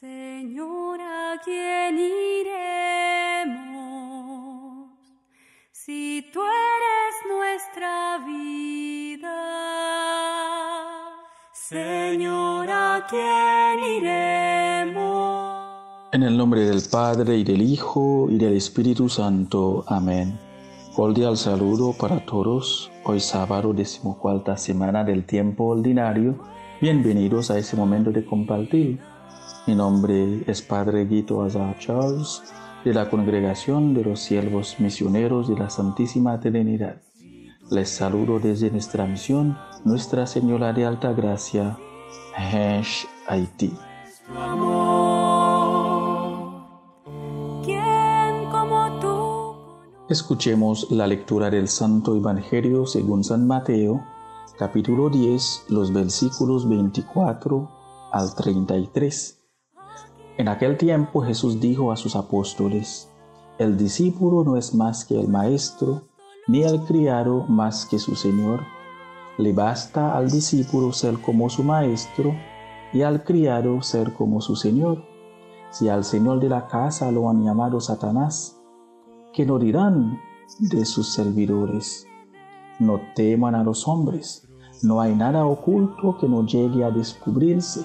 Señor, ¿a quién iremos? Si tú eres nuestra vida. Señor, ¿a quién iremos? En el nombre del Padre y del Hijo y del Espíritu Santo. Amén. Cordial saludo para todos. Hoy sábado, decimocuarta semana del tiempo ordinario. Bienvenidos a ese momento de compartir mi nombre es Padre Guito Azar Charles de la Congregación de los Siervos Misioneros de la Santísima Trinidad. Les saludo desde nuestra misión, Nuestra Señora de Alta Gracia, Hesh, Haití. Escuchemos la lectura del Santo Evangelio según San Mateo, capítulo 10, los versículos 24 al 33. En aquel tiempo Jesús dijo a sus apóstoles, El discípulo no es más que el maestro, ni el criado más que su señor. Le basta al discípulo ser como su maestro y al criado ser como su señor. Si al señor de la casa lo han llamado Satanás, ¿qué no dirán de sus servidores? No teman a los hombres, no hay nada oculto que no llegue a descubrirse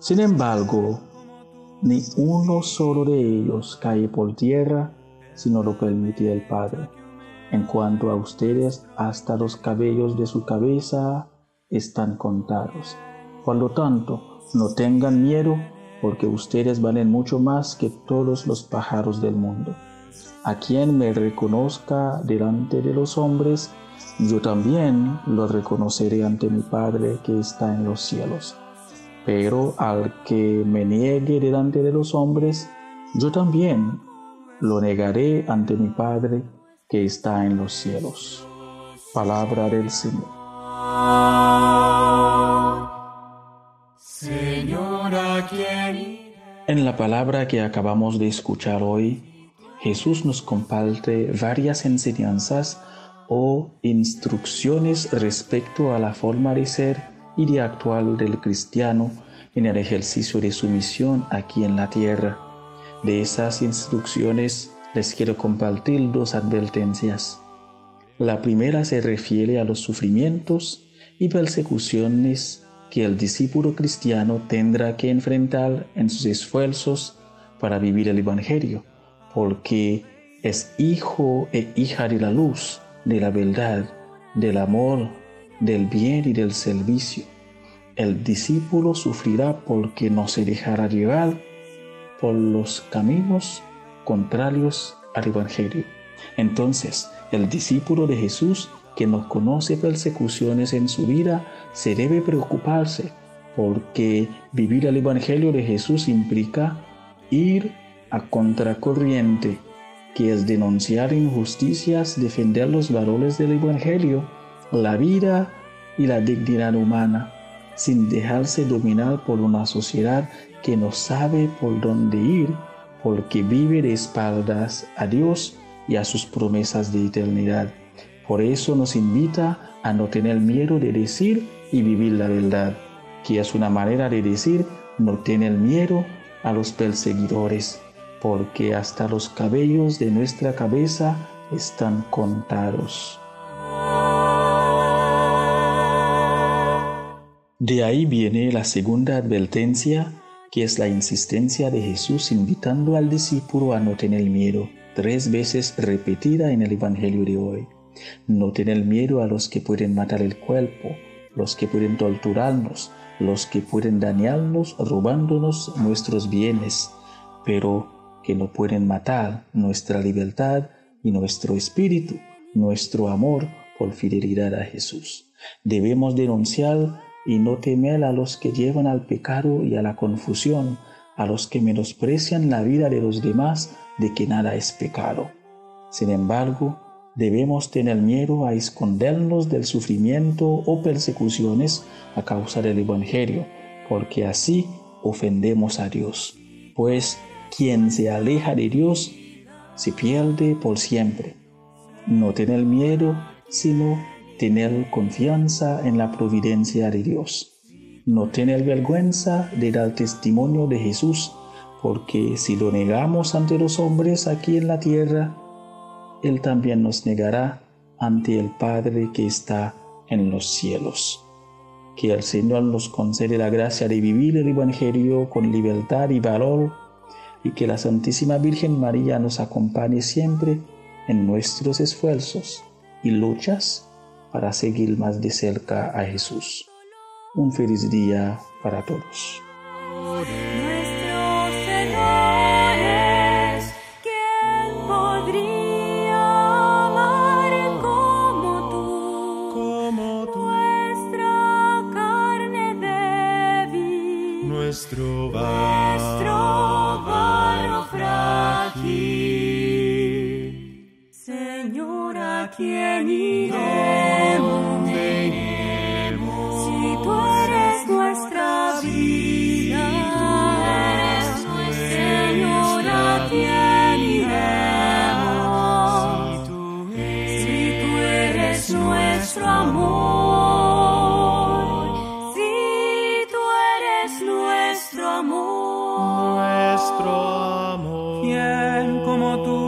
Sin embargo, ni uno solo de ellos cae por tierra si no lo permite el Padre. En cuanto a ustedes, hasta los cabellos de su cabeza están contados. Por lo tanto, no tengan miedo, porque ustedes valen mucho más que todos los pájaros del mundo. A quien me reconozca delante de los hombres, yo también lo reconoceré ante mi Padre que está en los cielos. Pero al que me niegue delante de los hombres, yo también lo negaré ante mi Padre que está en los cielos. Palabra del Señor. En la palabra que acabamos de escuchar hoy, Jesús nos comparte varias enseñanzas o instrucciones respecto a la forma de ser y de actual del cristiano en el ejercicio de su misión aquí en la tierra. De esas instrucciones les quiero compartir dos advertencias. La primera se refiere a los sufrimientos y persecuciones que el discípulo cristiano tendrá que enfrentar en sus esfuerzos para vivir el Evangelio, porque es hijo e hija de la luz, de la verdad, del amor, del bien y del servicio. El discípulo sufrirá porque no se dejará llevar por los caminos contrarios al Evangelio. Entonces, el discípulo de Jesús que no conoce persecuciones en su vida se debe preocuparse porque vivir el Evangelio de Jesús implica ir a contracorriente, que es denunciar injusticias, defender los valores del Evangelio la vida y la dignidad humana, sin dejarse dominar por una sociedad que no sabe por dónde ir, porque vive de espaldas a Dios y a sus promesas de eternidad. Por eso nos invita a no tener miedo de decir y vivir la verdad, que es una manera de decir no tener miedo a los perseguidores, porque hasta los cabellos de nuestra cabeza están contados. De ahí viene la segunda advertencia, que es la insistencia de Jesús invitando al discípulo a no tener miedo, tres veces repetida en el Evangelio de hoy. No tener miedo a los que pueden matar el cuerpo, los que pueden torturarnos, los que pueden dañarnos robándonos nuestros bienes, pero que no pueden matar nuestra libertad y nuestro espíritu, nuestro amor por fidelidad a Jesús. Debemos denunciar y no temer a los que llevan al pecado y a la confusión, a los que menosprecian la vida de los demás de que nada es pecado. Sin embargo, debemos tener miedo a escondernos del sufrimiento o persecuciones a causa del Evangelio, porque así ofendemos a Dios. Pues quien se aleja de Dios se pierde por siempre. No tener miedo, sino tener confianza en la providencia de Dios. No tener vergüenza de dar testimonio de Jesús, porque si lo negamos ante los hombres aquí en la tierra, Él también nos negará ante el Padre que está en los cielos. Que el Señor nos concede la gracia de vivir el Evangelio con libertad y valor, y que la Santísima Virgen María nos acompañe siempre en nuestros esfuerzos y luchas para seguir más de cerca a Jesús. Un feliz día para todos. Señor, ¿a quién iremos? Si tú eres nuestra vida, Señor, ¿a quién iremos? Si tú eres nuestro amor, si tú eres nuestro amor. nuestro amor. ¿Quién como tú